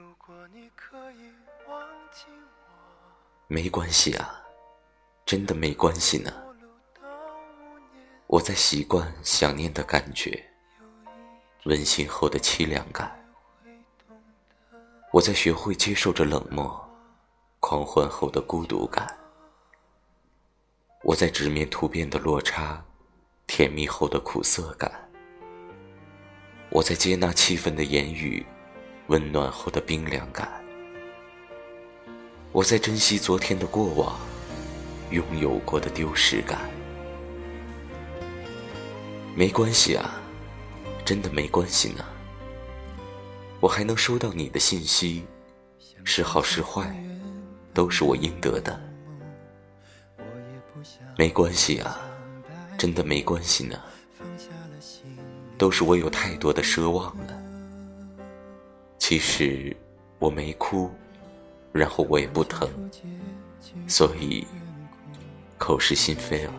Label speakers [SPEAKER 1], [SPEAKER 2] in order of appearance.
[SPEAKER 1] 如果你可以忘记我没关系啊，真的没关系呢。我在习惯想念的感觉，温馨后的凄凉感。我在学会接受着冷漠，狂欢后的孤独感。我在直面突变的落差，甜蜜后的苦涩感。我在接纳气氛的言语，温暖后的冰凉感。我在珍惜昨天的过往，拥有过的丢失感。没关系啊，真的没关系呢。我还能收到你的信息，是好是坏，都是我应得的。没关系啊，真的没关系呢。都是我有太多的奢望了。其实我没哭，然后我也不疼，所以口是心非了。